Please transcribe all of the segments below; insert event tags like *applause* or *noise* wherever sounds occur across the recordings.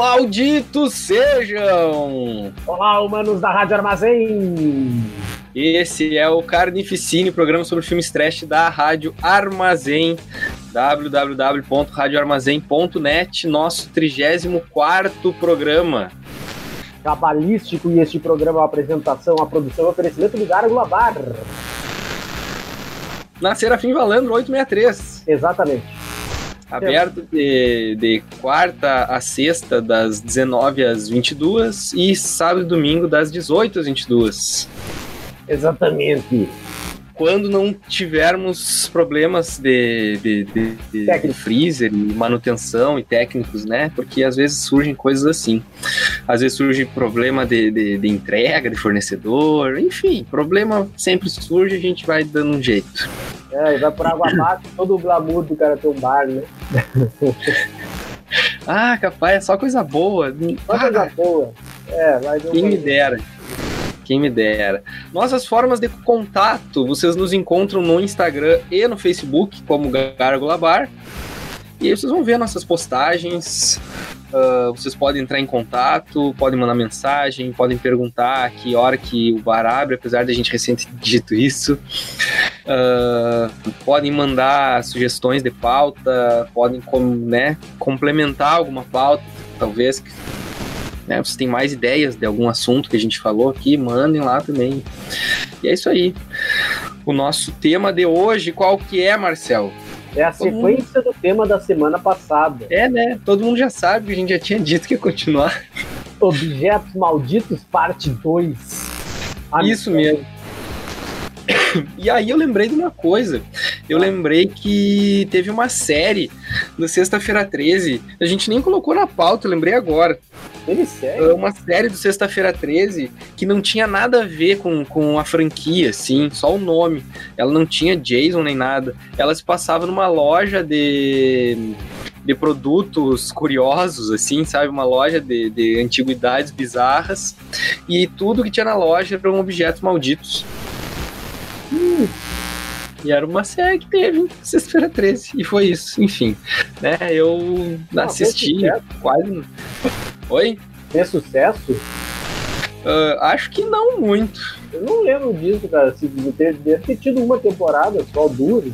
Malditos sejam! Olá, humanos da Rádio Armazém! Esse é o Carnificine, programa sobre filmes trash da Rádio Armazém, www.radioarmazém.net, nosso 34 programa. Cabalístico, e este programa é uma apresentação, a produção e oferecimento do Gárgula Bar. Na Serafim Valandro 863. Exatamente. Aberto de, de quarta a sexta, das 19 às 22 e sábado e domingo, das 18 às 22. Exatamente. Quando não tivermos problemas de, de, de, de, freezer e manutenção e técnicos, né? Porque às vezes surgem coisas assim. Às vezes surge problema de, de, de entrega, de fornecedor, enfim, problema sempre surge a gente vai dando um jeito. É, e vai por água abaixo, *laughs* todo o glamour do cara ter um bar, né? *laughs* ah, capaz, é só coisa boa. Só coisa ah, boa. É, vai Quem me dera. Quem me dera. Nossas formas de contato, vocês nos encontram no Instagram e no Facebook como Gárgula Bar. E aí vocês vão ver nossas postagens. Uh, vocês podem entrar em contato, podem mandar mensagem, podem perguntar que hora que o bar abre, apesar de a gente recente dito isso. Uh, podem mandar sugestões de pauta, podem né, complementar alguma pauta, talvez. Né, vocês têm mais ideias de algum assunto que a gente falou aqui, mandem lá também. E é isso aí. O nosso tema de hoje, qual que é, Marcel? É a sequência do tema da semana passada. É, né? Todo mundo já sabe que a gente já tinha dito que ia continuar. Objetos Malditos, parte 2. Isso mesmo. E aí eu lembrei de uma coisa. Eu ah. lembrei que teve uma série no Sexta-feira 13. A gente nem colocou na pauta, eu lembrei agora. Teve série? Uma série do Sexta-feira 13 que não tinha nada a ver com, com a franquia, assim, só o nome. Ela não tinha Jason nem nada. Ela se passava numa loja de de produtos curiosos, assim, sabe? Uma loja de, de antiguidades bizarras. E tudo que tinha na loja eram objetos malditos. E era uma série que teve sexta-feira 13. E foi isso, enfim. Né? Eu Não, assisti quase. Oi? Tem sucesso? Uh, acho que não muito. Eu não lembro disso, cara. Se deve ter tido uma temporada, só duas.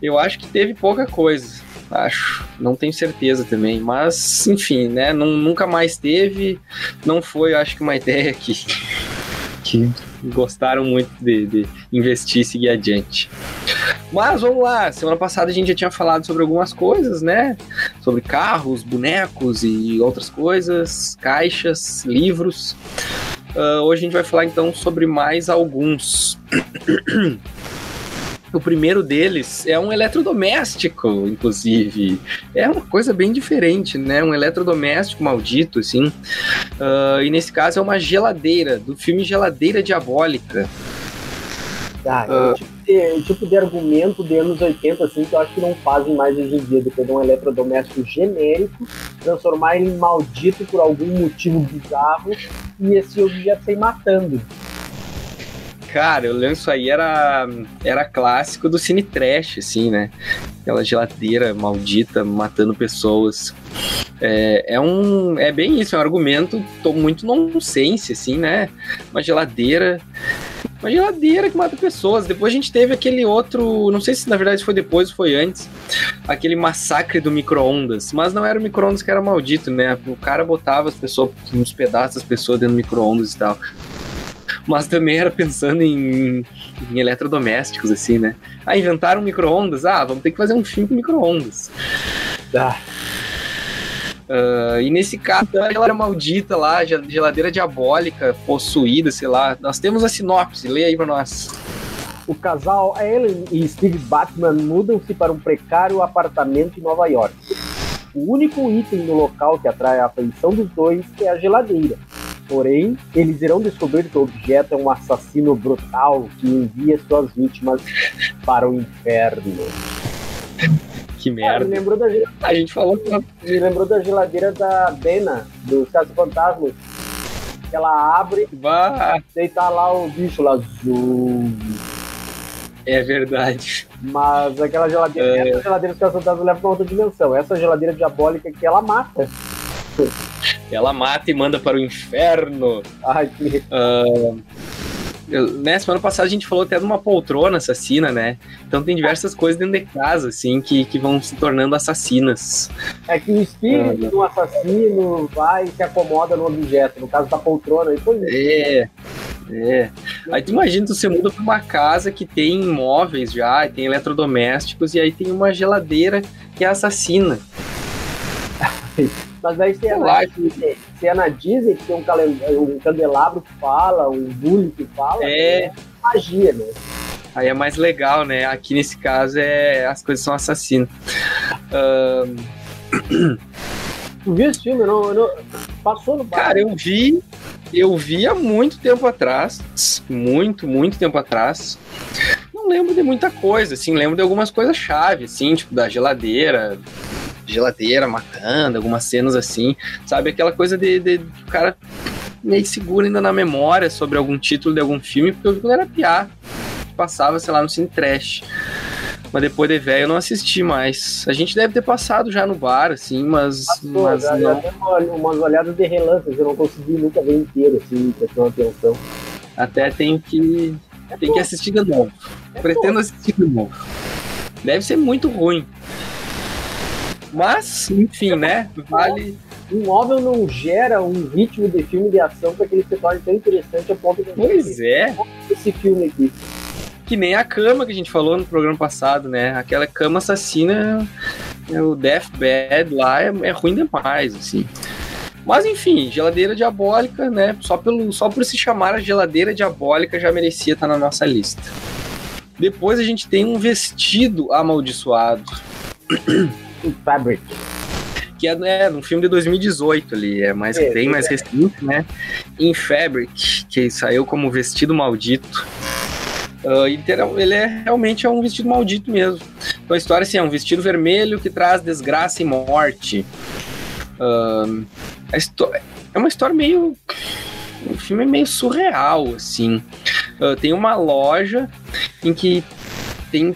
Eu acho que teve pouca coisa. Acho. Não tenho certeza também. Mas, enfim, né? nunca mais teve. Não foi, acho que, uma *laughs* ideia que. que gostaram muito de, de investir e seguir adiante. Mas vamos lá, semana passada a gente já tinha falado sobre algumas coisas, né? Sobre carros, bonecos e outras coisas, caixas, livros. Uh, hoje a gente vai falar então sobre mais alguns. *clears throat* O primeiro deles é um eletrodoméstico, inclusive. É uma coisa bem diferente, né? Um eletrodoméstico maldito, assim. Uh, e nesse caso é uma geladeira, do filme Geladeira Diabólica. Ah, é uh, tipo, de, tipo de argumento de anos 80, assim, que eu acho que não fazem mais hoje em dia, de pegar um eletrodoméstico genérico, transformar ele em maldito por algum motivo bizarro e esse objeto sair matando. Cara, eu lembro isso aí era, era clássico do cine trash, assim, né? Aquela geladeira maldita matando pessoas. É, é um. É bem isso, é um argumento muito nonsense, assim, né? Uma geladeira. Uma geladeira que mata pessoas. Depois a gente teve aquele outro. Não sei se na verdade foi depois ou foi antes. Aquele massacre do micro-ondas. Mas não era o micro-ondas que era maldito, né? O cara botava as pessoas, uns pedaços das pessoas dentro do micro-ondas e tal mas também era pensando em, em eletrodomésticos, assim, né? Ah, inventaram micro-ondas? Ah, vamos ter que fazer um filme com micro-ondas. Ah. Uh, e nesse caso, ela era maldita lá, geladeira diabólica, possuída, sei lá. Nós temos a sinopse, lê aí pra nós. O casal Ellen e Steve Batman mudam-se para um precário apartamento em Nova York. O único item no local que atrai a atenção dos dois é a geladeira, Porém, eles irão descobrir que o objeto é um assassino brutal que envia suas vítimas para o inferno. Que merda. Ah, me lembrou da A gente falou que... Me lembrou da geladeira da Dena, dos Casos Fantasmas. Ela abre bah. e tá lá o bicho lá azul. É verdade. Mas aquela geladeira, é... essa geladeira dos Casos Fantasmas leva pra outra dimensão. Essa geladeira diabólica que ela mata. Ela mata e manda para o inferno. Ai, que... Uh, né, semana passada a gente falou até de uma poltrona assassina, né? Então tem diversas coisas dentro de casa, assim, que, que vão se tornando assassinas. É que o espírito do assassino vai e se acomoda no objeto, no caso da poltrona. Foi isso. É. É. Aí tu imagina, tu você muda pra uma casa que tem móveis já, tem eletrodomésticos, e aí tem uma geladeira que é assassina. *laughs* Mas aí se na, se, se na Disney que tem um, um candelabro que fala, um bully que fala, é, é magia, né? Aí é mais legal, né? Aqui nesse caso é as coisas são assassinas. Um... Tu viu esse filme? Não, não, passou no bar. Cara, eu vi, eu vi há muito tempo atrás. Muito, muito tempo atrás. Não lembro de muita coisa, assim, lembro de algumas coisas chave, assim, tipo da geladeira, geladeira matando, algumas cenas assim, sabe? Aquela coisa de, de, de o cara meio seguro ainda na memória sobre algum título de algum filme, porque eu vi quando era piar, passava, sei lá, no Cine Trash. Mas depois de velho eu não assisti mais. A gente deve ter passado já no bar, assim, mas. Passou, mas já, não... uma, umas olhadas de relance, eu não consegui nunca ver inteiro, assim, prestar atenção. Até tenho que. É tem que assistir de novo. É Pretendo assistir de novo. Deve ser muito ruim. Mas, enfim, né? Vale. Um móvel não gera um ritmo de filme de ação para que ele se torne tão interessante a ponto de. Pois é. Esse filme aqui. Que nem a cama que a gente falou no programa passado, né? Aquela cama assassina, é o Death Bed lá é, é ruim demais, assim. Mas enfim, geladeira diabólica, né? Só, pelo, só por se chamar a geladeira diabólica já merecia estar na nossa lista. Depois a gente tem um vestido amaldiçoado. Fabric. Que é, é um filme de 2018 ali, é mais, é, bem mais é. recente, né? In Fabric, que saiu como Vestido Maldito. Uh, ele é realmente é um vestido maldito mesmo. Então a história assim, é um vestido vermelho que traz desgraça e morte. Uh, é uma história meio. O filme é meio surreal, assim. Uh, tem uma loja em que tem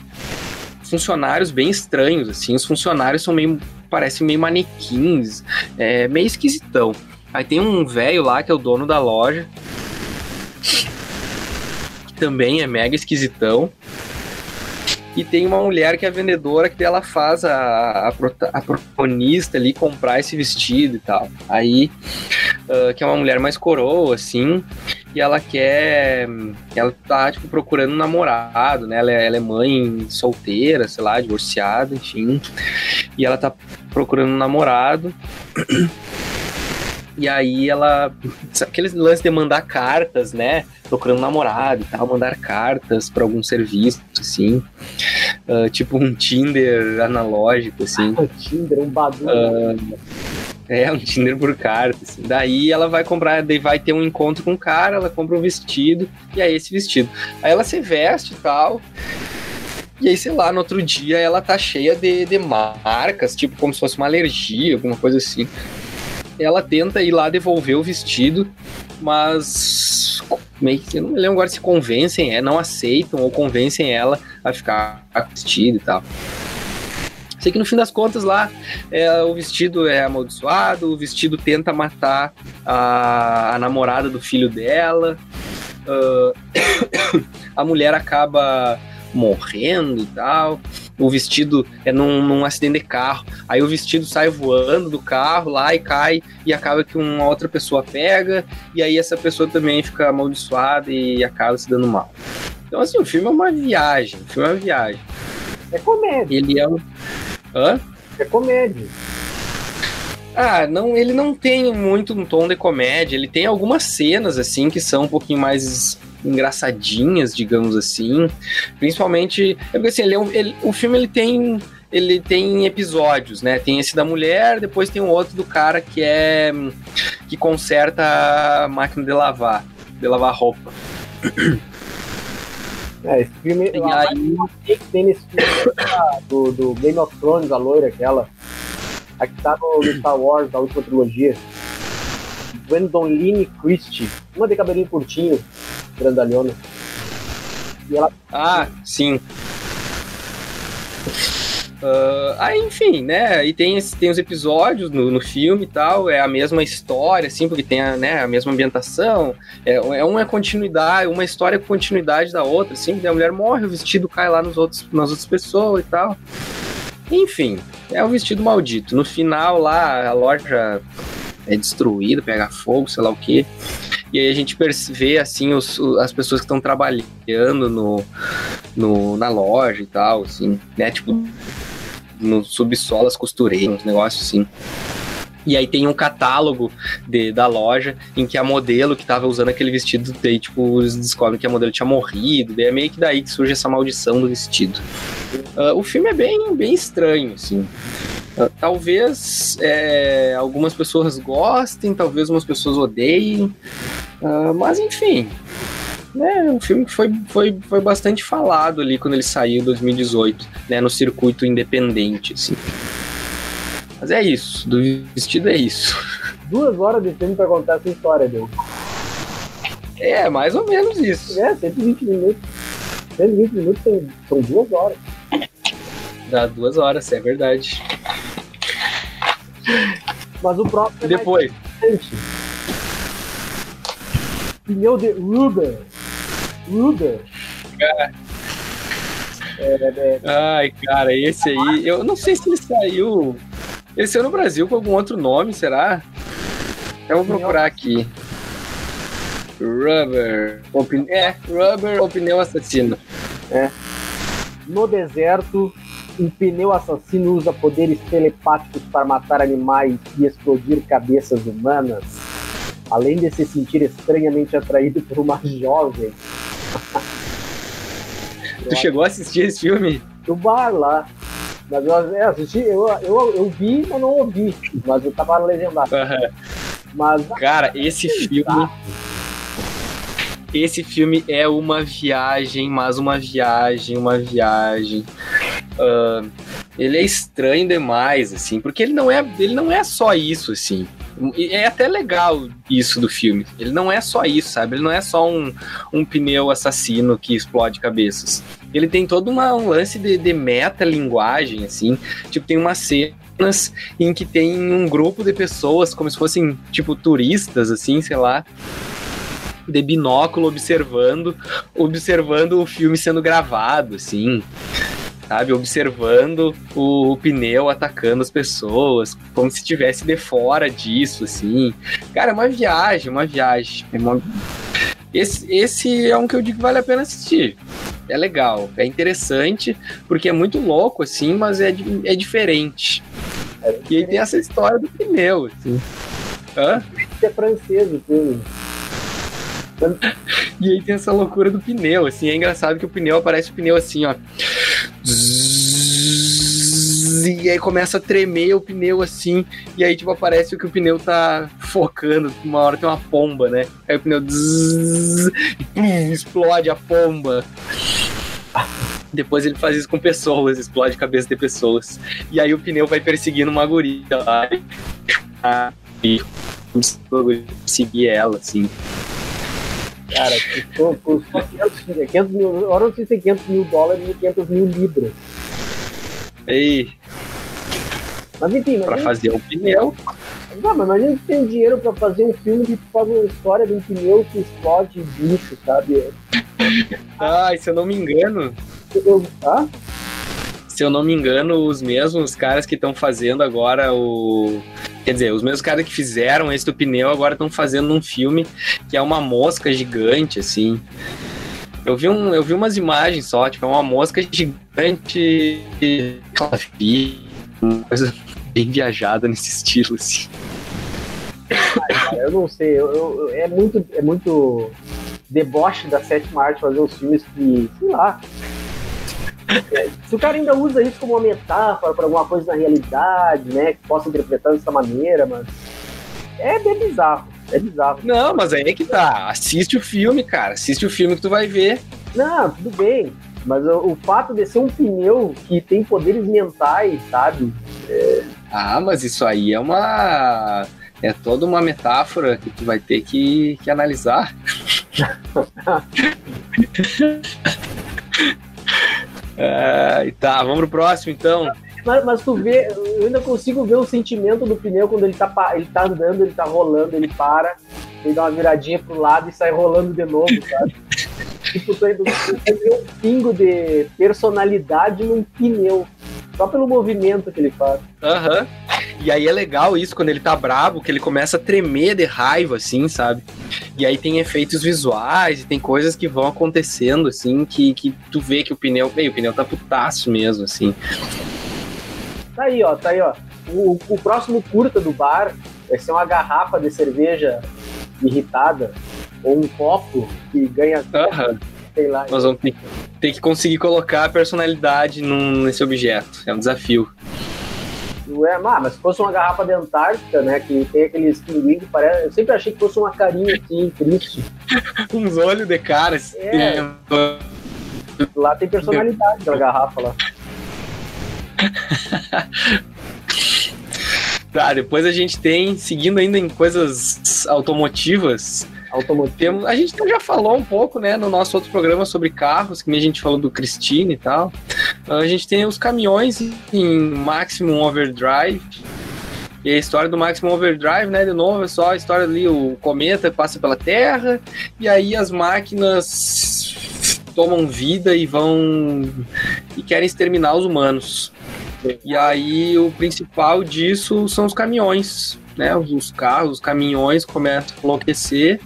funcionários bem estranhos, assim. Os funcionários são meio. parecem meio manequins, é meio esquisitão. Aí tem um velho lá que é o dono da loja, que também é mega esquisitão. E tem uma mulher que é vendedora que ela faz a, a, a protagonista ali comprar esse vestido e tal. Aí, uh, que é uma mulher mais coroa, assim, e ela quer. Ela tá, tipo, procurando um namorado, né? Ela é, ela é mãe solteira, sei lá, divorciada, enfim. E ela tá procurando um namorado. E aí ela. Aqueles lances de mandar cartas, né? Procurando um namorado e tal, mandar cartas para algum serviço, assim. Uh, tipo um Tinder analógico, assim. Ah, Tinder, um Badu. Uh, é, um Tinder por carta. Assim. Daí ela vai comprar, daí vai ter um encontro com o cara, ela compra um vestido, e aí esse vestido. Aí ela se veste e tal. E aí, sei lá, no outro dia ela tá cheia de, de marcas, tipo como se fosse uma alergia, alguma coisa assim. Ela tenta ir lá devolver o vestido, mas meio que eu não me lembro agora se convencem, é, não aceitam ou convencem ela a ficar vestido e tal. Sei que no fim das contas lá é, o vestido é amaldiçoado, o vestido tenta matar a, a namorada do filho dela, uh, *coughs* a mulher acaba morrendo e tal. O vestido é num, num, acidente de carro. Aí o vestido sai voando do carro lá e cai e acaba que uma outra pessoa pega. E aí essa pessoa também fica amaldiçoada e acaba se dando mal. Então, assim, o filme é uma viagem. O filme é uma viagem. É comédia. Ele é um. Hã? É comédia. Ah, não, ele não tem muito um tom de comédia. Ele tem algumas cenas, assim, que são um pouquinho mais engraçadinhas, digamos assim. Principalmente. É porque assim, ele, é ele o filme ele tem. Ele tem episódios, né? Tem esse da mulher, depois tem o outro do cara que é. que conserta a máquina de lavar, de lavar roupa. É, esse filme. E aí... que tem nesse filme do, do Game of Thrones, a loira, aquela. A que tá no, no Star Wars, da última trilogia. Gwendoline Christie. Uma de cabelinho curtinho, grandalhona. E ela... Ah, sim. Uh, aí, enfim, né? E tem, tem os episódios no, no filme e tal, é a mesma história, assim, porque tem a, né, a mesma ambientação. É, é uma continuidade, uma história com continuidade da outra, assim, a mulher morre, o vestido cai lá nos outros, nas outras pessoas e tal. Enfim, é o vestido maldito. No final, lá, a loja é destruída, pega fogo, sei lá o que. E aí a gente vê, assim, os, as pessoas que estão trabalhando no, no, na loja e tal, assim, né? Tipo, no subsolo, as costureiras, uns negócios assim. E aí tem um catálogo de, da loja em que a modelo que estava usando aquele vestido, daí, tipo, eles descobrem que a modelo tinha morrido, daí é meio que daí que surge essa maldição do vestido. Uh, o filme é bem, bem estranho, assim. Uh, talvez é, algumas pessoas gostem, talvez umas pessoas odeiem, uh, mas enfim, é um filme que foi, foi, foi bastante falado ali quando ele saiu em 2018, né, no circuito independente, assim. Mas é isso, do vestido é isso. *laughs* Duas horas de filme pra contar essa história, deu. É, mais ou menos isso. É, 120 minutos. 120 minutos são, são duas horas. Dá duas horas, é verdade. Mas o próximo é Depois. Pneu de Ruger. Ruger. É, é... Ai, cara, esse aí, eu não sei se ele saiu. Ele saiu no Brasil com algum outro nome, será? Eu vou procurar aqui. Rubber. Opin... É, Rubber ou pneu assassino. É. No deserto, um pneu assassino usa poderes telepáticos para matar animais e explodir cabeças humanas além de se sentir estranhamente atraído por uma jovem. Tu chegou a assistir esse filme? Do bar lá. Mas eu assisti, eu, eu, eu vi, mas não ouvi. Mas eu tava legendado. Uhum. Mas, Cara, esse filme. Esse filme é uma viagem, mas uma viagem, uma viagem. Uh, ele é estranho demais, assim, porque ele não é, ele não é só isso, assim. É até legal isso do filme. Ele não é só isso, sabe? Ele não é só um, um pneu assassino que explode cabeças. Ele tem todo uma, um lance de, de meta-linguagem, assim. Tipo, tem umas cenas em que tem um grupo de pessoas, como se fossem, tipo, turistas, assim, sei lá de binóculo observando, observando o filme sendo gravado, assim sabe? Observando o, o, pneu atacando as pessoas, como se estivesse de fora disso, assim. Cara, é uma viagem, uma viagem. É uma... Esse, esse é um que eu digo que vale a pena assistir. É legal, é interessante, porque é muito louco, assim, mas é, é diferente. É e aí tem essa história do pneu, assim. Hã? É francês o filme. *laughs* e aí tem essa loucura do pneu, assim, é engraçado que o pneu aparece o pneu assim, ó. E aí começa a tremer o pneu assim, e aí tipo aparece que o pneu tá focando, uma hora tem uma pomba, né? Aí o pneu explode a pomba. Depois ele faz isso com pessoas, explode a cabeça de pessoas. E aí o pneu vai perseguindo uma guria lá. E seguir ela, assim. Cara, custou, custou 500, 500 mil, agora não sei se é 500 mil dólares ou 500 mil libras. Ei. Mas enfim, pra fazer um pneu. Não, mas a gente tem dinheiro pra fazer um filme que faz uma história de um pneu que explode bicho, sabe? Ah, se eu não me engano. Eu, ah? Se eu não me engano, os mesmos caras que estão fazendo agora o Quer dizer, os mesmos caras que fizeram esse do pneu agora estão fazendo um filme que é uma mosca gigante, assim. Eu vi, um, eu vi umas imagens só, tipo, é uma mosca gigante, uma coisa bem viajada nesse estilo, assim. Eu não sei, eu, eu, é muito, é muito deboche da sétima arte fazer os filmes que, sei lá, se o cara ainda usa isso como uma metáfora para alguma coisa na realidade, né? Que possa interpretar dessa maneira, mas. É bem bizarro. É bizarro. Não, mas aí é que tá. Assiste o filme, cara. Assiste o filme que tu vai ver. Não, tudo bem. Mas o, o fato de ser um pneu que tem poderes mentais, sabe? É... Ah, mas isso aí é uma. É toda uma metáfora que tu vai ter que, que analisar. *laughs* *laughs* Uh, tá, vamos pro próximo então. Mas, mas, tu vê, eu ainda consigo ver o sentimento do pneu quando ele tá, ele tá andando, ele tá rolando, ele para, ele dá uma viradinha pro lado e sai rolando de novo, sabe? *laughs* tipo, tu vê um pingo de personalidade num pneu. Só pelo movimento que ele faz. Aham. Uhum. E aí é legal isso quando ele tá bravo, que ele começa a tremer de raiva, assim, sabe? E aí tem efeitos visuais e tem coisas que vão acontecendo, assim, que, que tu vê que o pneu. Bem, o pneu tá putaço mesmo, assim. Tá aí, ó, tá aí, ó. O, o próximo curta do bar vai ser uma garrafa de cerveja irritada ou um copo que ganha. Uhum. Sei lá. Nós vamos ter, ter que conseguir colocar a personalidade num, nesse objeto. É um desafio. É, mas se fosse uma garrafa de Antártica, né? Que tem aqueles pinguim que parece. Eu sempre achei que fosse uma carinha assim, triste. *laughs* Uns olhos de cara. Assim. É. Lá tem personalidade aquela garrafa lá. *laughs* tá, depois a gente tem, seguindo ainda em coisas automotivas, Automotivo. A gente já falou um pouco, né, no nosso outro programa sobre carros, que nem a gente falou do Christine e tal. A gente tem os caminhões em Maximum Overdrive. E a história do Maximum Overdrive, né, de novo, é só a história ali, o cometa passa pela Terra, e aí as máquinas tomam vida e vão e querem exterminar os humanos. E aí o principal disso são os caminhões, né? Os carros, os caminhões começam a enlouquecer.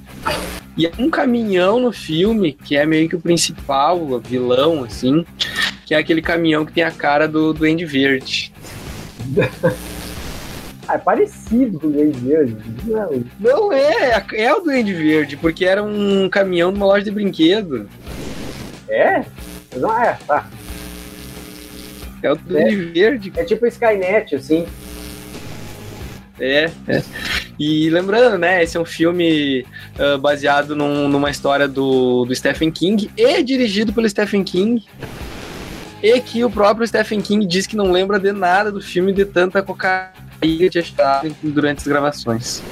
E um caminhão no filme, que é meio que o principal, vilão, assim, que é aquele caminhão que tem a cara do Duende Verde. ah, é parecido com o Duende Verde. Não, não é, é o Duende Verde, porque era um caminhão de uma loja de brinquedo. É? Não é, tá. É o Duende é, Verde. É tipo Skynet, assim. É, é. E lembrando, né, esse é um filme uh, baseado num, numa história do, do Stephen King e dirigido pelo Stephen King. E que o próprio Stephen King diz que não lembra de nada do filme de tanta cocaína que achado durante as gravações.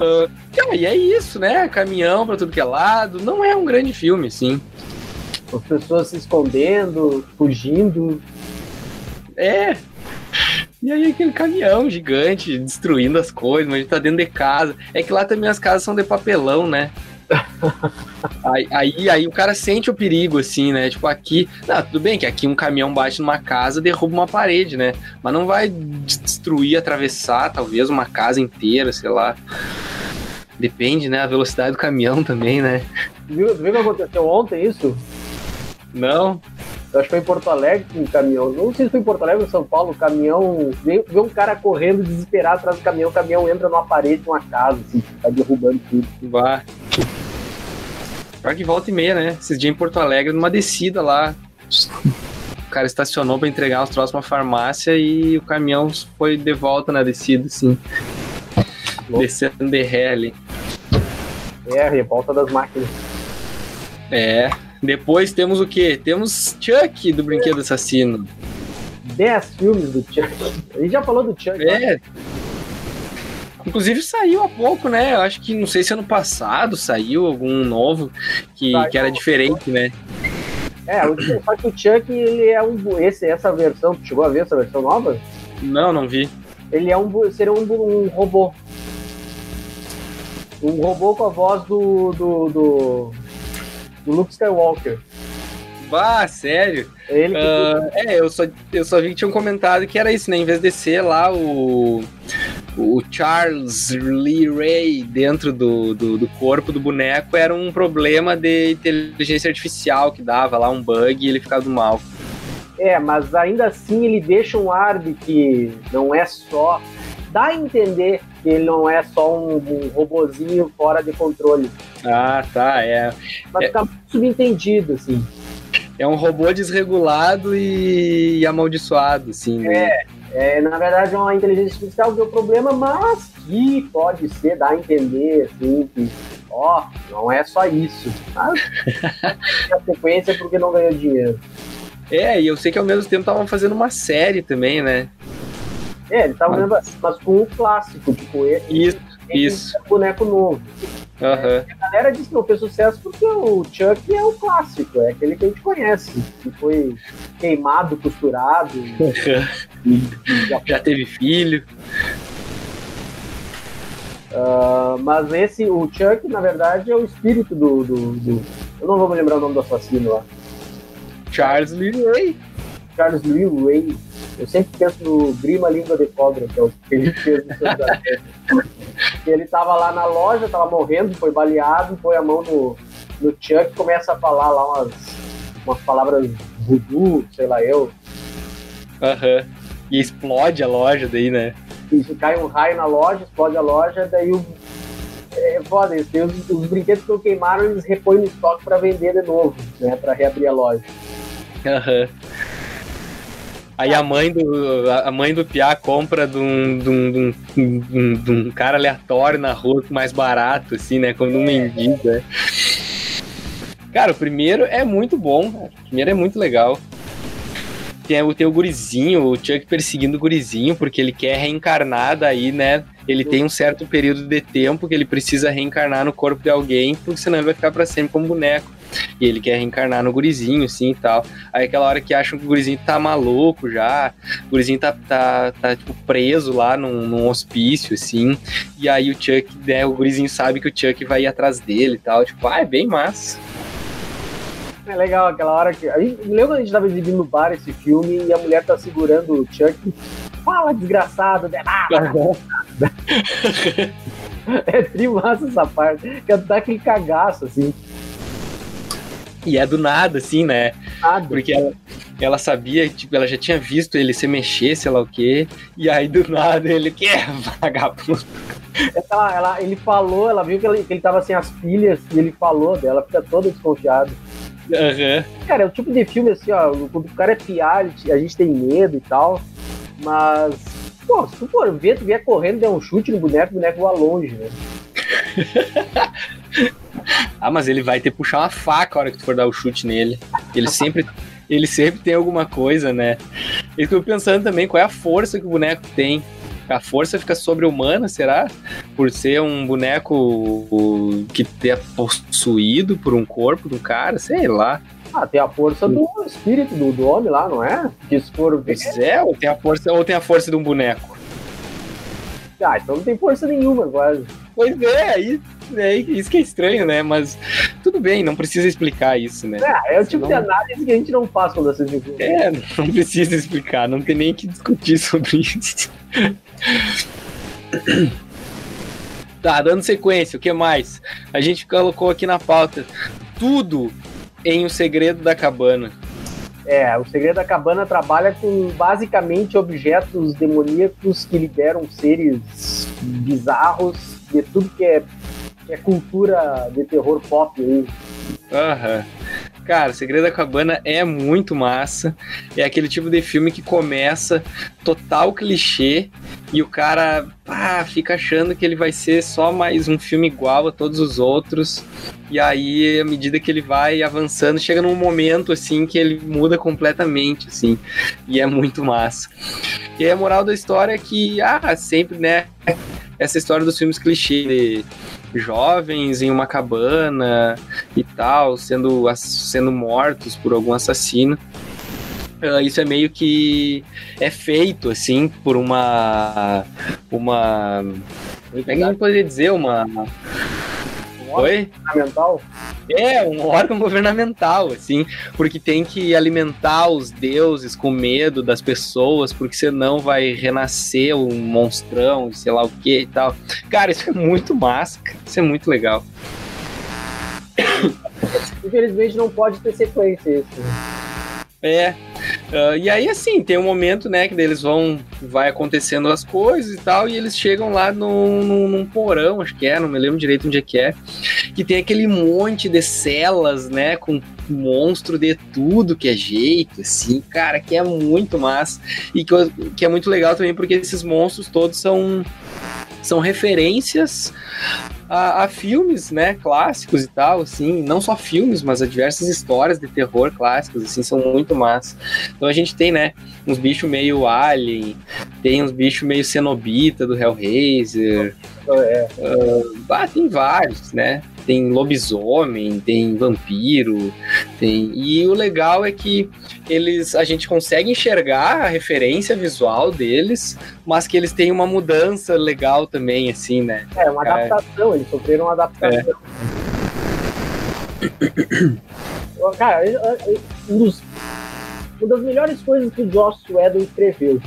Uh, e é isso, né? Caminhão pra tudo que é lado. Não é um grande filme, sim. As pessoas se escondendo, fugindo. É, e aí aquele caminhão gigante destruindo as coisas, mas a gente tá dentro de casa. É que lá também as casas são de papelão, né? *laughs* aí, aí, aí, o cara sente o perigo, assim, né? Tipo, aqui. Não, tudo bem que aqui um caminhão bate numa casa, derruba uma parede, né? Mas não vai destruir, atravessar, talvez, uma casa inteira, sei lá. Depende, né? A velocidade do caminhão *laughs* também, né? Viu, viu o que aconteceu ontem isso? Não. Eu acho que foi em Porto Alegre um caminhão. Não sei se foi em Porto Alegre ou São Paulo. O caminhão. Vê, vê um cara correndo desesperado atrás do caminhão. O caminhão entra numa parede de uma casa, assim, tá derrubando tudo. Vá. Pior que volta e meia, né? Esses dias em Porto Alegre, numa descida lá. O cara estacionou para entregar os troços pra farmácia e o caminhão foi de volta na descida, assim. Louco. Descendo de ré ali. É, a revolta das máquinas. É. Depois temos o quê? Temos Chuck do Brinquedo Assassino. 10 filmes do Chuck. A gente já falou do Chuck. É. Né? Inclusive saiu há pouco, né? Eu acho que não sei se ano passado saiu algum novo que, que era diferente, né? É, o, só que o Chuck, ele é um. Esse, essa versão, tu chegou a ver essa versão nova? Não, não vi. Ele é um. Seria um, um robô. Um robô com a voz do, do, do do Luke Skywalker. Bah, sério? Ele que... uh, é, eu só, eu só vi que tinha um comentado que era isso, né? Em vez de ser lá o, o Charles Lee Ray dentro do, do, do, corpo do boneco, era um problema de inteligência artificial que dava lá um bug e ele ficava do mal. É, mas ainda assim ele deixa um ar de que não é só. Dá a entender que ele não é só um, um robozinho fora de controle. Ah, tá, é. Mas é... fica muito subentendido, assim. É um robô desregulado e, e amaldiçoado, assim. Né? É, é, na verdade é uma inteligência artificial que é o problema, mas que pode ser, dar a entender, assim, que, ó, não é só isso. Mas *laughs* a sequência é porque não ganhou dinheiro. É, e eu sei que ao mesmo tempo estavam fazendo uma série também, né? É, ele tava mas... mas com um clássico, tipo, ele, isso, isso. É boneco novo. Uhum. A galera disse que não fez sucesso porque o Chuck é o clássico, é aquele que a gente conhece, que foi queimado, costurado. já, *laughs* já teve filho. Uh, mas esse, o Chuck, na verdade, é o espírito do, do, do, Eu não vou me lembrar o nome do assassino lá. Charles Lee Ray. Charles Lee Ray. Eu sempre penso no Grima Língua de Cobra, que é o que ele fez no *laughs* Ele tava lá na loja, tava morrendo, foi baleado, põe a mão no, no Chuck e começa a falar lá umas, umas palavras voodoo, sei lá eu. Aham. Uhum. E explode a loja daí, né? Isso, cai um raio na loja, explode a loja, daí o. É foda isso. Os, os brinquedos que eu queimaram, eles repõem no estoque para vender de novo, né? Pra reabrir a loja. Aham. Uhum. Aí a mãe do, a mãe do Piá compra de um, de, um, de, um, de um cara aleatório na rua mais barato, assim, né? Como um mendigo, né? Cara, o primeiro é muito bom, cara. O primeiro é muito legal tem, o, tem o gurizinho, o Chuck perseguindo o gurizinho, porque ele quer reencarnar daí, né? Ele tem um certo período de tempo que ele precisa reencarnar no corpo de alguém, porque senão ele vai ficar para sempre como boneco. E ele quer reencarnar no gurizinho, assim e tal. Aí aquela hora que acham que o gurizinho tá maluco já, o gurizinho tá, tá, tá tipo, preso lá num, num hospício, assim. E aí o Chuck, né, o gurizinho sabe que o Chuck vai ir atrás dele e tal. Tipo, ah, é bem massa. É legal aquela hora que. A gente, lembra quando a gente tava exibindo no bar esse filme e a mulher tá segurando o Chuck? Fala, desgraçado, de nada. *laughs* é trimassa essa parte. Que dá aquele cagaço, assim. E é do nada, assim, né? Nada. Porque ela, ela sabia, tipo, ela já tinha visto ele se mexer, sei lá o quê, e aí do nada ele que é vagabundo. Ela, ela, ele falou, ela viu que ele, que ele tava sem as pilhas e ele falou dela, fica toda desconfiada. Uhum. Cara, é o tipo de filme assim, ó, quando o cara é piar, a gente tem medo e tal, mas, pô, se tu for ver, tu vier correndo, der um chute no boneco, o boneco voa longe, né? *laughs* ah, mas ele vai ter que puxar uma faca a hora que tu for dar o chute nele. Ele sempre, ele sempre tem alguma coisa, né? Eu fico pensando também qual é a força que o boneco tem a força fica sobre-humana, será? Por ser um boneco que é possuído por um corpo do cara, sei lá. Ah, tem a força do espírito do, do homem lá, não é? Que se for ver. Pois é, ou tem a força, ou tem a força de um boneco. Ah, então não tem força nenhuma, quase. Pois é, aí é isso que é estranho, né? Mas tudo bem, não precisa explicar isso, né? É, é o tipo de análise que a gente não faz quando assiste filme. É, não precisa explicar, não tem nem que discutir *laughs* sobre isso. Tá, dando sequência, o que mais? A gente colocou aqui na pauta tudo em O Segredo da Cabana. É, o Segredo da Cabana trabalha com basicamente objetos demoníacos que liberam seres bizarros de tudo que é, que é cultura de terror pop aí. Aham. Cara, Segredo da Cabana é muito massa. É aquele tipo de filme que começa total clichê e o cara ah, fica achando que ele vai ser só mais um filme igual a todos os outros. E aí, à medida que ele vai avançando, chega num momento assim que ele muda completamente, assim. E é muito massa. E a moral da história é que, ah, sempre, né? Essa história dos filmes clichê de jovens em uma cabana e tal, sendo, sendo mortos por algum assassino. Uh, isso é meio que é feito assim por uma uma como é que gente poderia dizer uma Oi? Governamental? É, um *laughs* órgão governamental, assim, porque tem que alimentar os deuses com medo das pessoas, porque senão vai renascer um monstrão, sei lá o que e tal. Cara, isso é muito massa, isso é muito legal. Infelizmente não pode ter sequência isso. É. Uh, e aí, assim, tem um momento, né, que eles vão. Vai acontecendo as coisas e tal, e eles chegam lá no, no, num porão, acho que é, não me lembro direito onde é que é. Que tem aquele monte de celas, né, com monstro de tudo que é jeito, assim, cara, que é muito massa. E que, que é muito legal também, porque esses monstros todos são são referências a, a, filmes, né, clássicos e tal, assim, não só filmes, mas a diversas histórias de terror clássicos, assim, são muito massa. Então a gente tem, né, uns bichos meio alien, tem uns bichos meio cenobita do Hellraiser, é. uh, ah, tem vários, né, tem lobisomem, tem vampiro, tem e o legal é que eles a gente consegue enxergar a referência visual deles, mas que eles têm uma mudança legal também, assim, né? É, uma adaptação, é. eles sofreram uma adaptação. É. Cara, um dos, uma das melhores coisas que o Joss Whedon escreveu.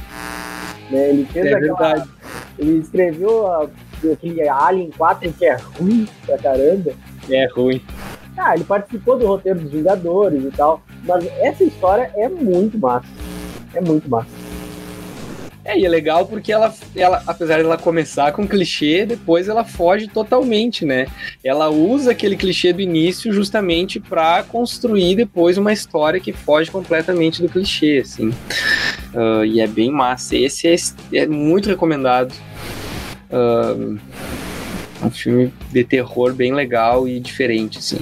Né? Ele fez é aquela. Verdade. Ele escreveu a, aquele Alien 4 que é ruim pra caramba. É ruim. Ah, ele participou do roteiro dos Vingadores e tal. Mas essa história é muito massa. É muito massa. É, e é legal porque ela, ela, apesar de ela começar com clichê, depois ela foge totalmente, né? Ela usa aquele clichê do início justamente para construir depois uma história que foge completamente do clichê, assim. Uh, e é bem massa. Esse é, é muito recomendado. Uh, um filme de terror bem legal e diferente, assim.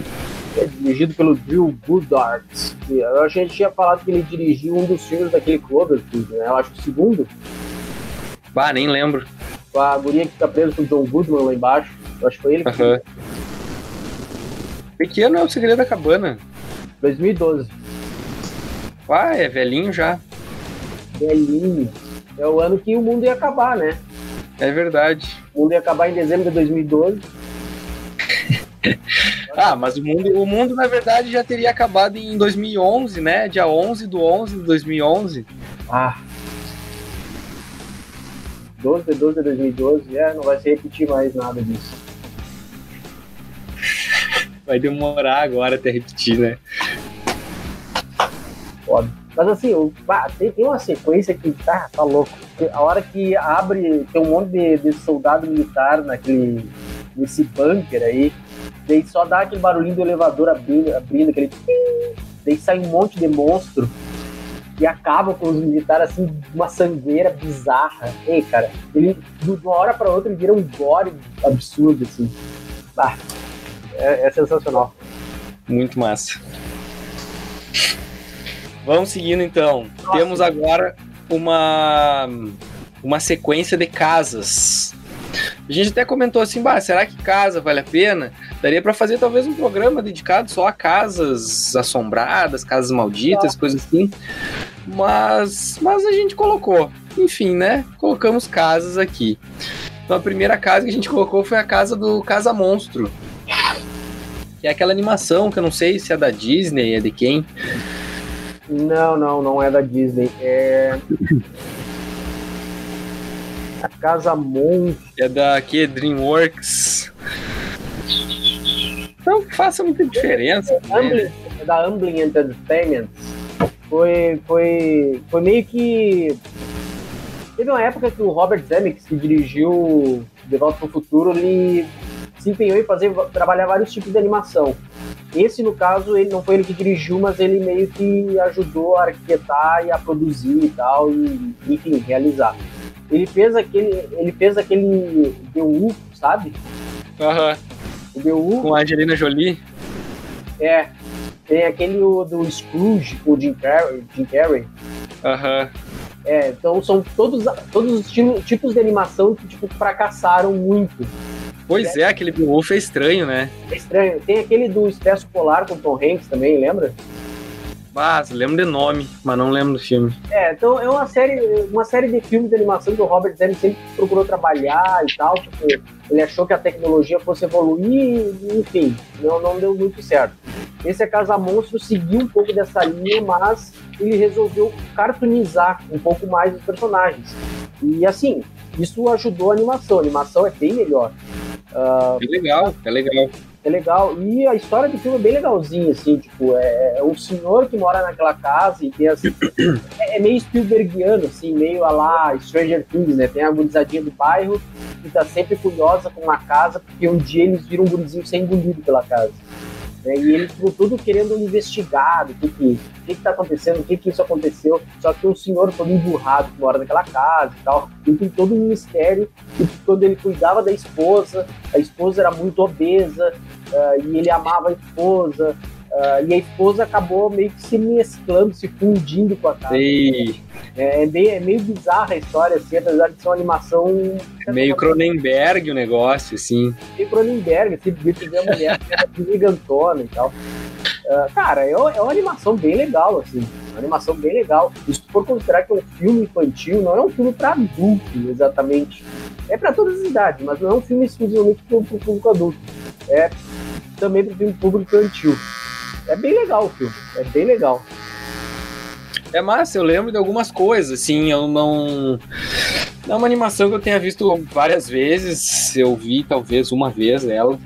É dirigido pelo Drew Goddard. Eu acho que a gente tinha falado que ele dirigiu um dos filmes daquele Cloverfield, né? Eu acho que o segundo. Bah, nem lembro. Com a guria que fica presa com o John Goodman lá embaixo. Eu acho que foi ele que uhum. Pequeno é o Segredo da Cabana. 2012. Ah, é velhinho já. Velhinho. É o ano que o mundo ia acabar, né? É verdade. O mundo ia acabar em dezembro de 2012. *laughs* ah, mas o mundo, o mundo, na verdade, já teria acabado em 2011, né? Dia 11 do 11 de 2011. Ah. 12 de 12 de 2012, é, não vai se repetir mais nada disso. Vai demorar agora até repetir, né? Foda. Mas assim, o, tem, tem uma sequência que tá, tá louco a hora que abre, tem um monte de, de soldado militar naquele, nesse bunker aí, daí só dá aquele barulhinho do elevador abrindo, abrindo aquele. Daí sai um monte de monstro e acaba com os militares assim, uma sangueira bizarra. Ei, cara, ele de uma hora para outra ele vira um gore absurdo, assim. É, é sensacional. Muito massa. Vamos seguindo então. Nossa. Temos agora uma, uma sequência de casas. A gente até comentou assim, bah, será que casa vale a pena? Daria para fazer talvez um programa dedicado só a casas assombradas, casas malditas, coisas assim. Mas, mas a gente colocou. Enfim, né? Colocamos casas aqui. Então a primeira casa que a gente colocou foi a casa do Casa Monstro. Que é aquela animação que eu não sei se é da Disney, é de quem. Não, não, não é da Disney. É. A Casa Monstro. É da aqui, DreamWorks. Não faça muita diferença. É, né? é da Amblin Entertainment. Foi, foi, foi meio que. Teve uma época que o Robert Zemeckis, que dirigiu De Volta para o Futuro, ele se empenhou em fazer, trabalhar vários tipos de animação. Esse, no caso, ele não foi ele que dirigiu, mas ele meio que ajudou a arquitetar e a produzir e tal, e, enfim, realizar. Ele fez aquele, ele fez aquele DU, sabe? Aham. Uhum. O DU. Com a Angelina Jolie? É. Tem aquele do Scrooge, o Jim Carrey. Jim Carrey. Aham. Uhum. É, então são todos, todos os tipos de animação que tipo, fracassaram muito. Pois é, aquele Beowulf é estranho, né? É estranho. Tem aquele do Expresso Polar com Tom Hanks também, lembra? Ah, lembro de nome, mas não lembro do filme. É, então é uma série, uma série de filmes de animação que o Robert Zemeckis sempre procurou trabalhar e tal, porque ele achou que a tecnologia fosse evoluir enfim, não, não deu muito certo. Esse é Casa Monstro seguiu um pouco dessa linha, mas ele resolveu cartoonizar um pouco mais os personagens. E assim, isso ajudou a animação. A animação é bem melhor. Uh, é legal, é legal. É legal. E a história do filme é bem legalzinha, assim, tipo, é, é o senhor que mora naquela casa e tem assim. *coughs* é, é, meio Spielbergiano, assim, meio a lá Stranger Things, né? Tem a gurizadinha do bairro que tá sempre curiosa com uma casa, porque um dia eles viram um gurizinho ser engolido pela casa. Né? E eles ficam tudo querendo investigar o que que, que, que tá acontecendo, o que que isso aconteceu. Só que o senhor foi emburrado que mora naquela casa e tal. E tem todo um mistério. E quando ele cuidava da esposa, a esposa era muito obesa uh, e ele amava a esposa. Uh, e a esposa acabou meio que se mesclando, se fundindo com a casa. É, é, meio, é meio bizarra a história, assim, apesar de ser uma animação. É meio Cronenberg o negócio, assim. Meio Cronenberg, assim, de ver a mulher *laughs* gigantona e tal. Uh, cara, é, é uma animação bem legal, assim. Uma animação bem legal. E se for considerar que é um filme infantil, não é um filme para adulto, exatamente. É para todas as idades, mas não é um filme exclusivamente para o público adulto. É também para o público infantil. É bem legal o filme, é bem legal. É massa, eu lembro de algumas coisas, assim, eu não. Não é uma animação que eu tenha visto várias vezes, eu vi talvez uma vez ela.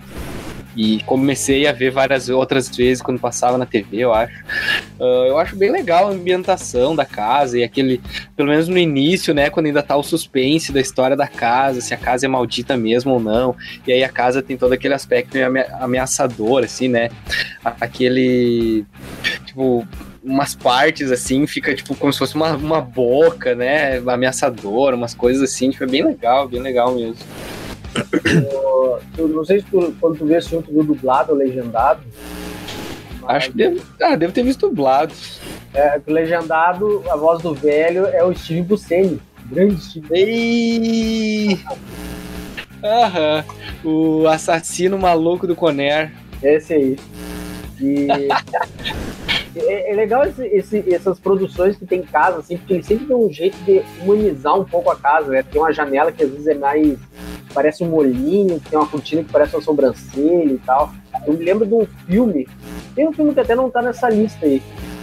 E comecei a ver várias outras vezes quando passava na TV, eu acho. Uh, eu acho bem legal a ambientação da casa e aquele, pelo menos no início, né, quando ainda tá o suspense da história da casa, se a casa é maldita mesmo ou não. E aí a casa tem todo aquele aspecto ameaçador, assim, né? Aquele. Tipo, umas partes assim, fica tipo como se fosse uma, uma boca, né? Ameaçadora, umas coisas assim, tipo, é bem legal, bem legal mesmo. Eu, não sei se tu, quando tu vê esse filme, tu viu dublado ou legendado. Acho que deve, ah, deve ter visto dublado. É, o legendado, a voz do velho é o Steve Buscemi. Grande Steve. Ei! Aham. O assassino maluco do Conner. Esse aí. E *laughs* é, é, legal esse, esse, essas produções que tem casa, assim, porque ele sempre tem um jeito de humanizar um pouco a casa, né? Tem uma janela que às vezes é mais. parece um molinho, tem uma cortina que parece uma sobrancelha e tal. Eu me lembro de um filme, tem um filme que até não tá nessa lista aí.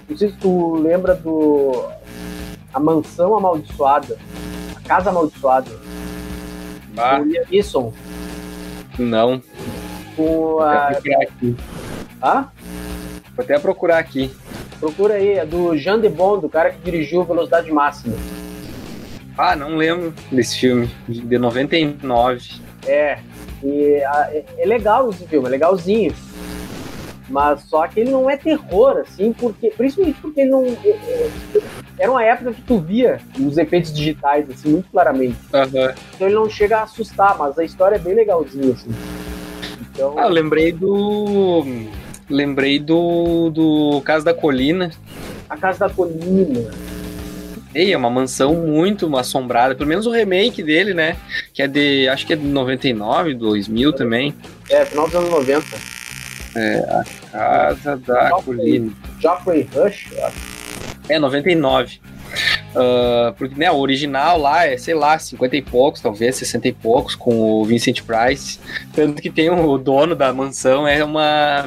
Não sei se tu lembra do. A Mansão Amaldiçoada. A Casa Amaldiçoada. Ah. William Não. Com a. Hã? Vou até procurar aqui. Procura aí, é do Jean de Bond, o cara que dirigiu Velocidade Máxima. Ah, não lembro desse filme, de 99. É, e é, é legal esse filme, é legalzinho. Mas só que ele não é terror, assim, porque. Principalmente porque ele não. É, é, era uma época que tu via os efeitos digitais, assim, muito claramente. Uhum. Então ele não chega a assustar, mas a história é bem legalzinha, assim. Então... Ah, eu lembrei do Lembrei do, do Casa da Colina. A Casa da Colina. Ei, é uma mansão muito assombrada, pelo menos o remake dele, né? Que é de, acho que é de 99, 2000 também. É, final dos anos 90. É, a Casa da Joffrey, Colina. Geoffrey Rush, É, 99. Uh, porque né, o original lá é, sei lá, 50 e poucos, talvez 60 e poucos, com o Vincent Price. Tanto que tem o dono da mansão, é uma.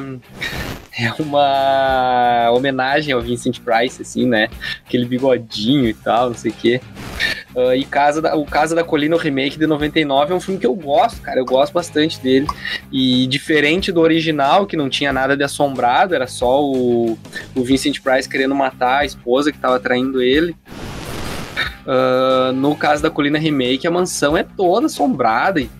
É uma homenagem ao Vincent Price, assim, né? Aquele bigodinho e tal, não sei o quê. Uh, e Casa da, o Casa da Colina, o remake de 99, é um filme que eu gosto, cara. Eu gosto bastante dele. E diferente do original, que não tinha nada de assombrado, era só o, o Vincent Price querendo matar a esposa que estava traindo ele. Uh, no caso da Colina Remake, a mansão é toda assombrada e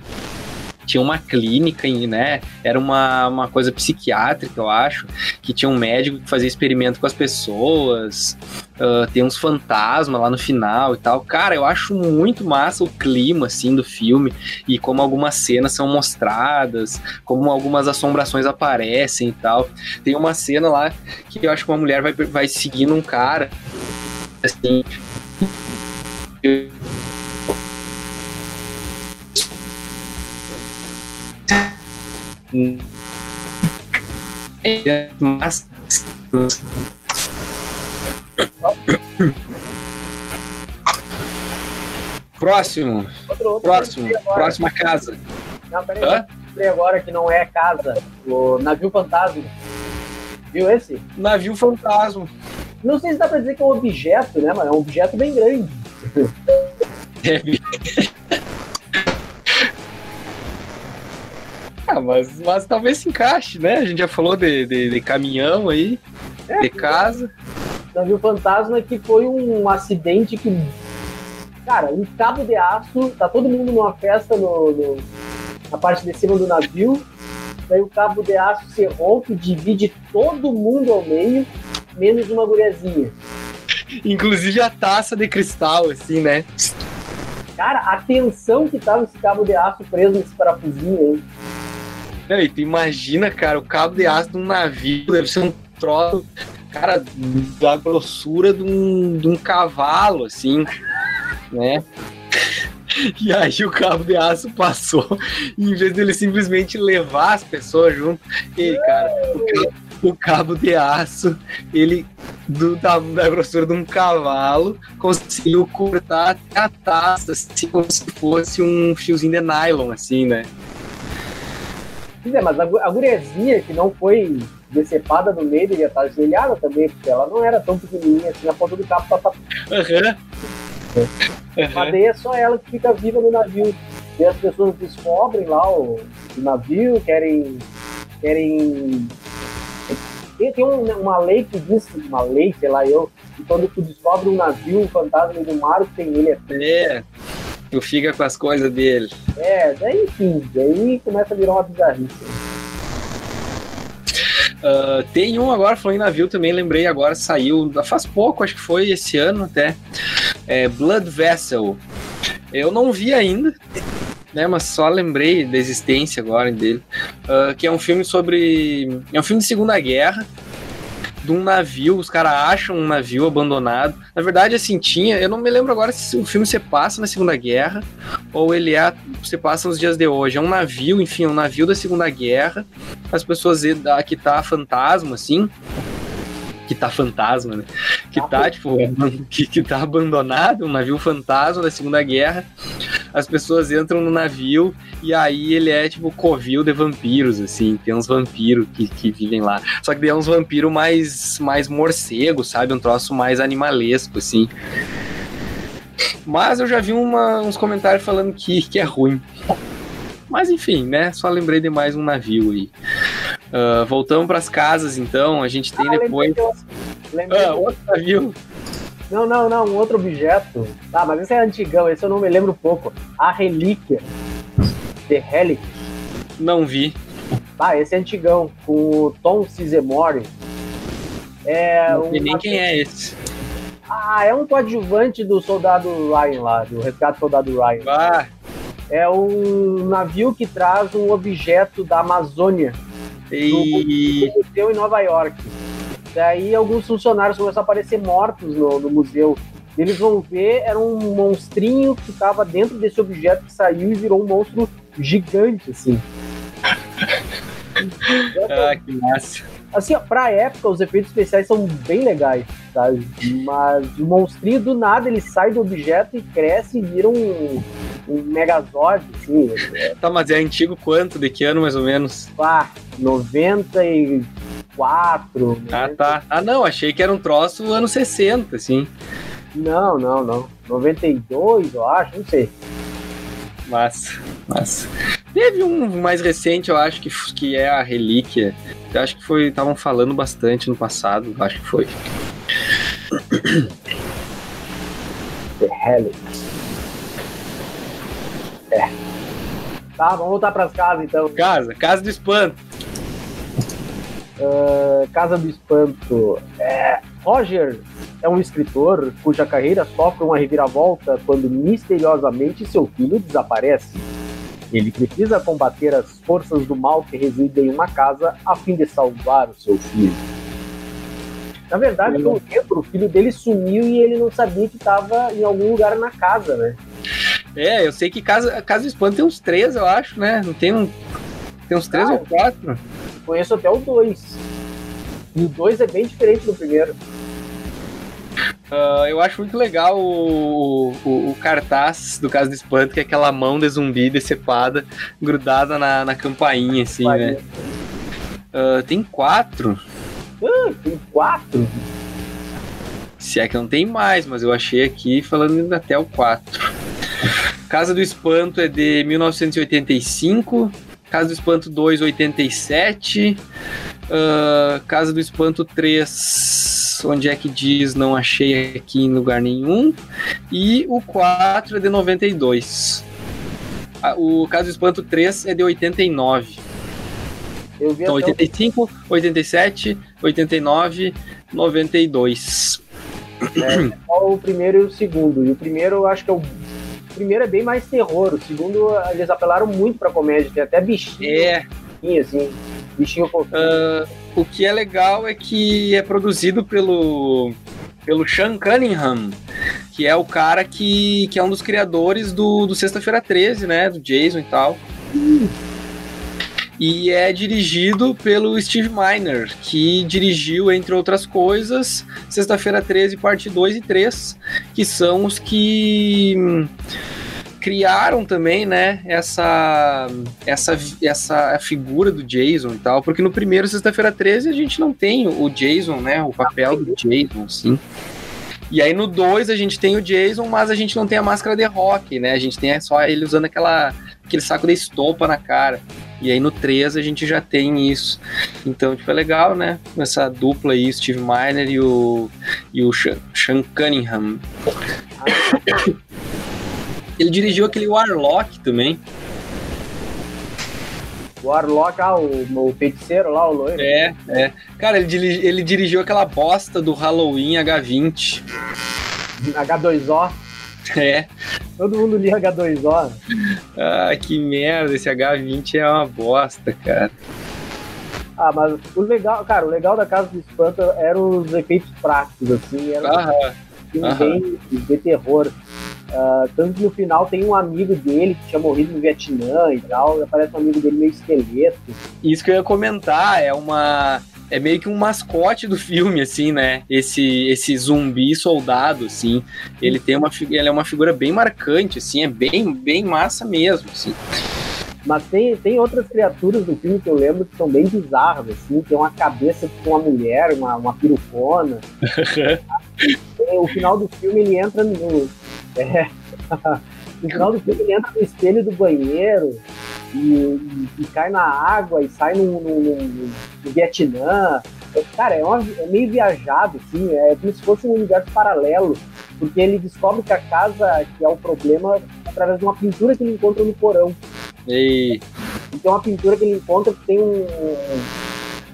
tinha uma clínica, né? Era uma, uma coisa psiquiátrica, eu acho, que tinha um médico que fazia experimento com as pessoas. Uh, tem uns fantasmas lá no final e tal. Cara, eu acho muito massa o clima, assim, do filme e como algumas cenas são mostradas, como algumas assombrações aparecem e tal. Tem uma cena lá que eu acho que uma mulher vai, vai seguindo um cara, assim, próximo. Outro, outro próximo. próxima casa. Não, peraí, agora que não é casa. O navio fantasma. Viu esse? Navio fantasma. Não sei se dá pra dizer que é um objeto né mas é um objeto bem grande. Ah, mas, mas talvez se encaixe, né? A gente já falou de, de, de caminhão aí, é, de casa. Navio Fantasma que foi um acidente que. Cara, um cabo de aço, tá todo mundo numa festa no, no na parte de cima do navio. Daí o cabo de aço se rompe, divide todo mundo ao meio, menos uma guriazinha. Inclusive a taça de cristal, assim, né? Cara, a tensão que tava esse cabo de aço preso nesse parafusinho aí. Não, e tu imagina, cara, o cabo de aço de um navio deve ser um troço, cara, da grossura de um, de um cavalo, assim, né? *laughs* E aí o cabo de aço passou, e *laughs* em vez dele simplesmente levar as pessoas junto, e cara, o cabo, o cabo de aço, ele do, da, da, grossura de um cavalo, conseguiu cortar a taça, assim, como se fosse um fiozinho de nylon, assim, né? É, mas a, a gurezinha que não foi decepada no meio devia estar ajoelhada também, porque ela não era tão pequenininha assim, a ponta do cabo tá. Uhum. Uhum. Mas daí é só ela que fica viva no navio. E as pessoas descobrem lá o, o navio, querem. querem. Tem, tem um, uma lei que diz, uma lei, sei lá eu, que quando tu descobre um navio, um fantasma do mar, que tem ele é. Tu fica com as coisas dele. É, daí enfim, daí começa a virar uma bizarrice. Uh, tem um agora, falando em navio também, lembrei agora, saiu faz pouco, acho que foi esse ano até. É Blood Vessel. Eu não vi ainda, né? Mas só lembrei da existência agora dele. Uh, que é um filme sobre. É um filme de Segunda Guerra de um navio, os caras acham um navio abandonado. Na verdade, assim, tinha. Eu não me lembro agora se o filme se passa na Segunda Guerra ou ele é, se passa nos dias de hoje. É um navio, enfim, é um navio da Segunda Guerra. As pessoas que tá fantasma, assim que tá fantasma, né? Que tá, tipo, que, que tá abandonado, um navio fantasma da Segunda Guerra. As pessoas entram no navio e aí ele é, tipo, covil de vampiros, assim. Tem uns vampiros que, que vivem lá. Só que daí é uns vampiros mais, mais morcego, sabe? Um troço mais animalesco, assim. Mas eu já vi uma, uns comentários falando que, que é ruim. Mas enfim, né? Só lembrei de mais um navio aí. Uh, voltamos para as casas, então. A gente tem ah, depois. Lembrei ah, outro navio. Não, não, não, um outro objeto. Ah, mas esse é antigão, esse eu não me lembro pouco. A relíquia. The Relic. Não vi. Ah, esse é antigão, com o Tom Sizemore. É não sei nem quem é esse. Ah, é um coadjuvante do soldado Ryan lá, do resgate soldado Ryan. Ah. É um navio que traz um objeto da Amazônia e... no museu em Nova York. Daí alguns funcionários começam a aparecer mortos no, no museu. Eles vão ver, era um monstrinho que estava dentro desse objeto que saiu e virou um monstro gigante, assim. *laughs* ah, que massa. Assim, ó, pra época, os efeitos especiais são bem legais, sabe? Mas o monstrinho, do nada, ele sai do objeto e cresce e vira um, um Megazord, assim. Tá, mas é antigo quanto? De que ano, mais ou menos? Ah, 94. Ah, tá. Ah, não, achei que era um troço anos 60, assim. Não, não, não. 92, eu acho, não sei. Massa, massa. Teve um mais recente, eu acho, que, que é a Relíquia. Eu acho que foi. Estavam falando bastante no passado, acho que foi. The Helix. É. Tá, vamos voltar pras casas então. Casa, Casa do Espanto. Uh, casa do Espanto. É, Roger é um escritor cuja carreira sofre uma reviravolta quando misteriosamente seu filho desaparece. Ele precisa combater as forças do mal que residem em uma casa a fim de salvar o seu filho. Na verdade, eu lembro, o filho dele sumiu e ele não sabia que estava em algum lugar na casa, né? É, eu sei que Casa, casa Espanto tem uns três, eu acho, né? Não tem um. Tem uns três ah, ou quatro. Conheço até o dois. E o dois é bem diferente do primeiro. Uh, eu acho muito legal o, o, o, cartaz do Caso do Espanto, que é aquela mão de zumbi decepada, grudada na, na campainha, assim, né? Uh, tem quatro. Ah, tem quatro? Se é que não tem mais, mas eu achei aqui falando até o quatro. Casa do Espanto é de 1985. Casa do Espanto 2, 87. Uh, Casa do Espanto 3, onde é que diz? Não achei aqui em lugar nenhum. E o 4 é de 92. Ah, o Casa do Espanto 3 é de 89. Eu vi então, 85, 87, 89, 92. É, só o primeiro e o segundo. E o primeiro, eu acho que é o. O primeiro é bem mais terror. O segundo, eles apelaram muito pra comédia. Tem até bichinho. É. Assim, bichinho uh, O que é legal é que é produzido pelo. Pelo Sean Cunningham, que é o cara que, que é um dos criadores do, do Sexta-feira 13, né? Do Jason e tal. Hum e é dirigido pelo Steve Miner, que dirigiu, entre outras coisas, Sexta-feira 13, parte 2 e 3, que são os que hum, criaram também, né, essa, essa, essa figura do Jason e tal, porque no primeiro Sexta-feira 13 a gente não tem o Jason, né, o papel do Jason, assim. E aí no 2 a gente tem o Jason, mas a gente não tem a máscara de rock, né? A gente tem só ele usando aquela, aquele saco de estopa na cara. E aí no 3 a gente já tem isso. Então, tipo, é legal, né? Essa dupla aí, Steve Miner e o, e o Sean Cunningham. *coughs* Ele dirigiu aquele Warlock também. Warlock, ah, o, o feiticeiro lá, o loiro. É, é. Cara, ele, ele dirigiu aquela bosta do Halloween H20. H2O. *laughs* É. Todo mundo lia H2O. Ah, que merda, esse H20 é uma bosta, cara. Ah, mas o legal, cara, o legal da Casa do Espanto eram os efeitos práticos, assim, era um bem de terror. Uh, tanto que no final tem um amigo dele que tinha morrido no Vietnã e tal, e aparece um amigo dele meio esqueleto. Isso que eu ia comentar, é uma é meio que um mascote do filme, assim, né? Esse, esse zumbi soldado, assim. Ele tem uma, ele é uma figura bem marcante, assim, é bem, bem massa mesmo, assim. Mas tem, tem outras criaturas do filme que eu lembro que são bem bizarras, assim. Tem uma cabeça com uma mulher, uma, uma pirucona. *laughs* o final do filme ele entra no. É, *laughs* no final do filme ele entra no espelho do banheiro e, e, cai na água e sai no, no, no, no Vietnã. É, cara, é, uma, é, meio viajado, assim, é como se fosse um universo paralelo, porque ele descobre que a casa que é o problema através de uma pintura que ele encontra no porão. E... Então a pintura que ele encontra que tem um.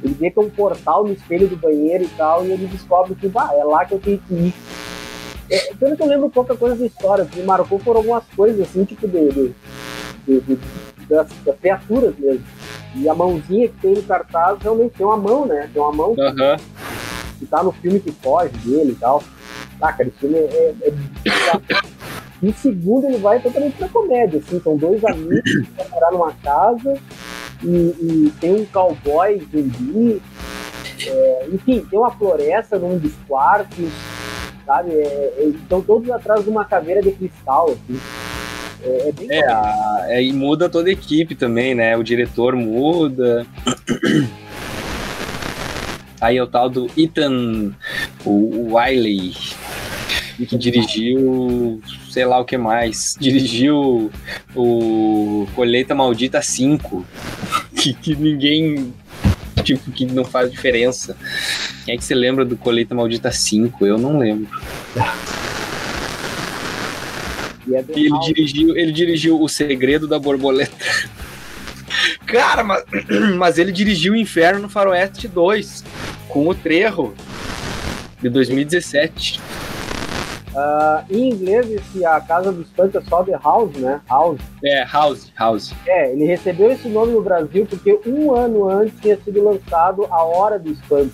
Ele vê que é um portal no espelho do banheiro e tal, e ele descobre que bah, é lá que eu tenho que ir. É, pelo que eu lembro pouca coisa da história, que me marcou foram algumas coisas assim, tipo de, de, de, de das, das, criaturas mesmo. E a mãozinha que tem no cartaz realmente tem uma mão, né? Tem uma mão uhum. que, tá no filme que foge dele e tal. Ah, cara, esse filme é. é. No segundo ele vai totalmente pra comédia, assim, são dois amigos que vão morar numa casa e, e tem um cowboy zumbi. É, enfim, tem uma floresta num dos quartos, sabe? É, é, estão todos atrás de uma caveira de cristal, assim. É, é, bem é, a, é, e muda toda a equipe também, né? O diretor muda. *clears throat* Aí é o tal do Ethan o Wiley, que dirigiu sei lá o que mais. Dirigiu o Colheita Maldita 5, *laughs* que, que ninguém. Tipo, que não faz diferença. Quem é que você lembra do Colheita Maldita 5? Eu não lembro. E é ele, dirigiu, ele dirigiu O Segredo da Borboleta. *laughs* Cara, mas, *clears throat* mas ele dirigiu o Inferno no Faroeste 2, com o Trejo, de 2017. Uh, em inglês, esse, a Casa do Espanto é só The House, né? House. É, House, House. É, ele recebeu esse nome no Brasil porque um ano antes tinha sido lançado A Hora do Espanto,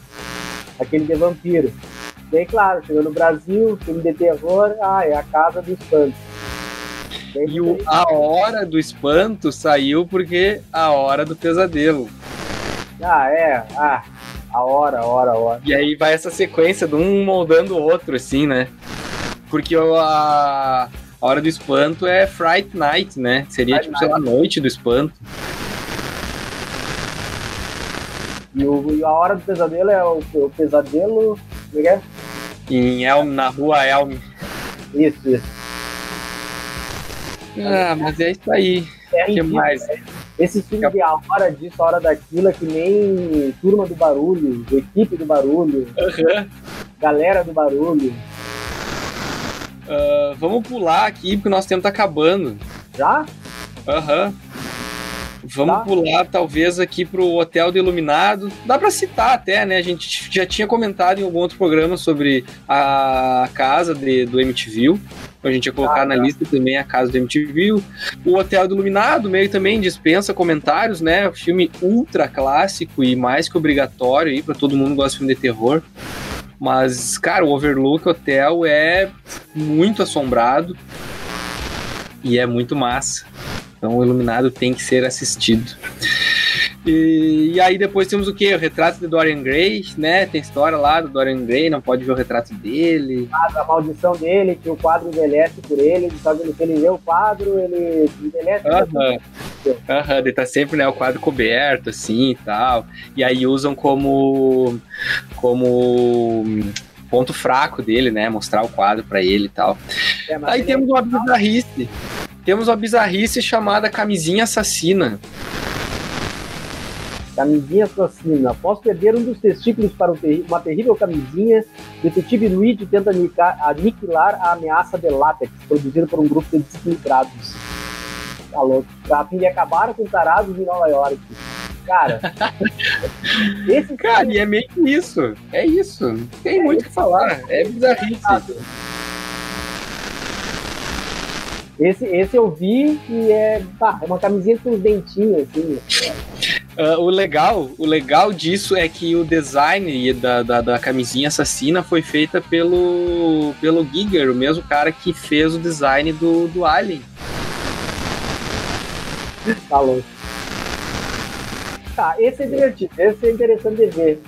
aquele de vampiro. E aí, claro, chegou no Brasil, filme de terror, ah, é a Casa do Espanto. E o A Hora do Espanto saiu porque a Hora do Pesadelo. Ah, é. Ah, a hora, a hora, a hora. E aí vai essa sequência de um moldando o outro, assim, né? Porque a, a Hora do Espanto é Fright Night, né? Seria, Fright tipo, Night. sei lá, Noite do Espanto. E, o, e a Hora do Pesadelo é o, o Pesadelo... Como é, é? Em Elm, na rua Elm. Isso, isso. Ah, mas é isso aí. É, que mais? Né? Esse filme de a hora disso, a hora daquilo, é que nem Turma do Barulho, Equipe do Barulho, uhum. Galera do Barulho. Uh, vamos pular aqui, porque o nosso tempo tá acabando. Já? Aham. Uhum. Vamos tá. pular, talvez, aqui pro Hotel do Iluminado. Dá para citar até, né? A gente já tinha comentado em algum outro programa sobre a casa de, do MTV. A gente ia colocar ah, na tá. lista também a casa do MTV. O Hotel do Iluminado, meio também dispensa comentários, né? Filme ultra clássico e mais que obrigatório aí para todo mundo que gosta de filme de terror. Mas, cara, o Overlook Hotel é muito assombrado e é muito massa. Então o Iluminado tem que ser assistido. E, e, aí depois temos o que? O retrato de Dorian Gray, né? Tem história lá do Dorian Gray, não pode ver o retrato dele. A maldição dele, que o quadro envelhece por ele, sabe? Se ele vê o quadro, ele envelhece. Aham. Aham, ele tá sempre, né, o quadro coberto, assim e tal. E aí usam como. como ponto fraco dele, né? Mostrar o quadro para ele e tal. É, aí temos é... uma bizarrice temos uma bizarrice chamada camisinha assassina. Camisinha assassina. Após perder um dos testículos para uma terrível camisinha, detetive Luigi tenta aniquilar a ameaça de látex, produzida por um grupo de desequilibrados. Tá louco. A fim de acabar com tarados em Nova York. Cara, *laughs* esse cara, e é meio que isso. É isso. Não tem é muito o que falar. É bizarrice. Esse, esse eu vi e é, tá, é uma camisinha com os dentinhos, assim. Uh, o legal, o legal disso é que o design da, da, da, camisinha assassina foi feita pelo, pelo Giger, o mesmo cara que fez o design do, do Alien. Tá louco. Tá, esse é divertido, esse é interessante de ver.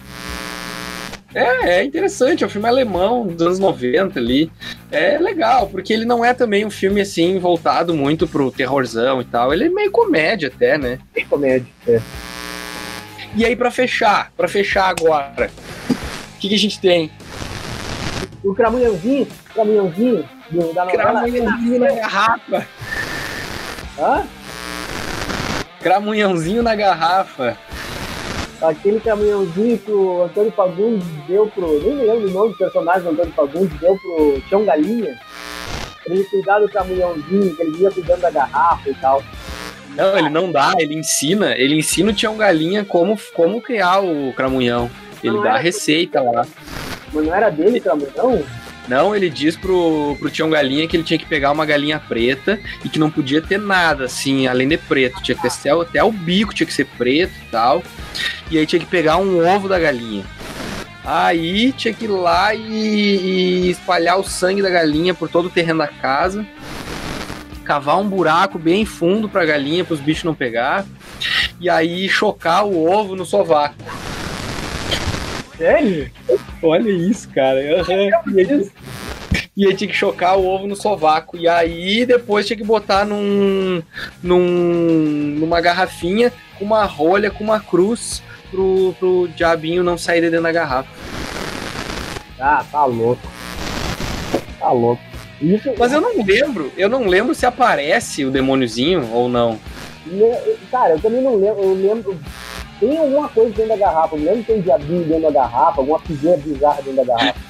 É, é interessante, é um filme alemão dos anos 90 ali. É legal, porque ele não é também um filme assim voltado muito pro terrorzão e tal. Ele é meio comédia até, né? É comédia, é. E aí, para fechar, para fechar agora, o que, que, a gente tem? O cramunhãozinho, cramunhãozinho do, da novela. Cramunhãozinho na garrafa. Hã? Cramunhãozinho na garrafa aquele caminhãozinho que o Antônio Fagundes deu pro. Nem me lembro o nome do personagem do Antônio Fagundes, deu pro Tião Galinha. Pra ele cuidar do caminhãozinho, que ele ia cuidando da garrafa e tal. Não, ele não dá, ele ensina, ele ensina o Tião Galinha como, como criar o cramunhão. Ele dá a receita lá. Mas não era dele o cramunhão? Não, ele diz pro, pro Tião Galinha que ele tinha que pegar uma galinha preta e que não podia ter nada, assim, além de preto. Tinha que ter até o bico tinha que ser preto e tal. E aí tinha que pegar um ovo da galinha. Aí tinha que ir lá e, e espalhar o sangue da galinha por todo o terreno da casa. Cavar um buraco bem fundo pra galinha, para os bichos não pegar. E aí chocar o ovo no sovaco. Sério? Olha isso, cara. Uhum. E, aí, e aí tinha que chocar o ovo no sovaco. E aí depois tinha que botar num, num, numa garrafinha com uma rolha, com uma cruz, pro, pro diabinho não sair de dentro da garrafa. Ah, tá louco. Tá louco. Isso... Mas eu não lembro, eu não lembro se aparece o demôniozinho ou não. Cara, eu também não lembro. Eu lembro tem alguma coisa dentro da garrafa. Não lembro que tem diabinho dentro da garrafa, alguma figura bizarra dentro da garrafa.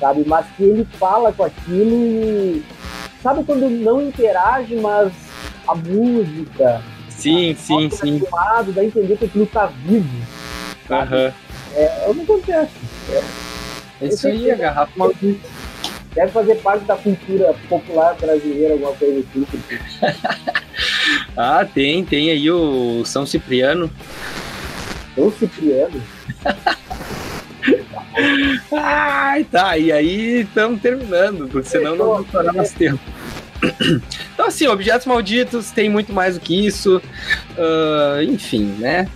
sabe? Mas que ele fala com aquilo e. Sabe quando não interage, mas a música. Sim, a sim, sim. Lado, dá a entender que aquilo tá vivo. Aham. Uhum. É, não acontece. É, isso aí, a garrafa maldita. Deve fazer parte da cultura popular brasileira, alguma coisa assim. *laughs* ah, tem, tem aí o São Cipriano. São Cipriano? Ai, tá, e aí estamos terminando, porque senão não vamos parar mais tempo. Então, assim, objetos malditos tem muito mais do que isso. Uh, enfim, né?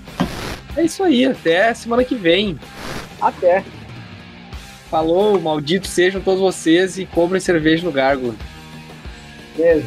É isso aí, até semana que vem. Até. Falou, malditos sejam todos vocês e cobrem cerveja no Gárgula. Beijo.